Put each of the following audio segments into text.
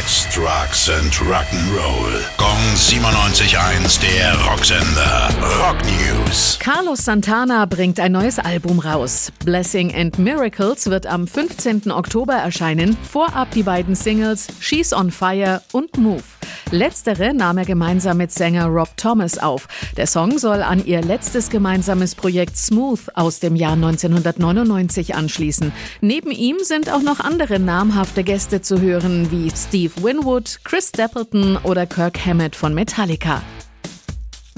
Sex, Drugs and Rock'n'Roll. Gong 97.1, der Rocksender. Rock News. Carlos Santana bringt ein neues Album raus. Blessing and Miracles wird am 15. Oktober erscheinen. Vorab die beiden Singles She's on Fire und Move. Letztere nahm er gemeinsam mit Sänger Rob Thomas auf. Der Song soll an ihr letztes gemeinsames Projekt Smooth aus dem Jahr 1999 anschließen. Neben ihm sind auch noch andere namhafte Gäste zu hören, wie Steve Winwood, Chris Stapleton oder Kirk Hammett von Metallica.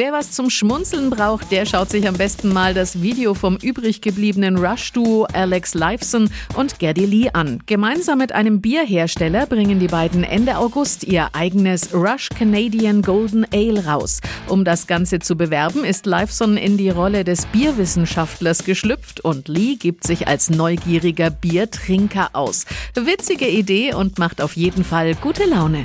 Wer was zum Schmunzeln braucht, der schaut sich am besten mal das Video vom übrig gebliebenen Rush-Duo Alex Lifeson und Geddy Lee an. Gemeinsam mit einem Bierhersteller bringen die beiden Ende August ihr eigenes Rush Canadian Golden Ale raus. Um das Ganze zu bewerben, ist Lifeson in die Rolle des Bierwissenschaftlers geschlüpft und Lee gibt sich als neugieriger Biertrinker aus. Witzige Idee und macht auf jeden Fall gute Laune.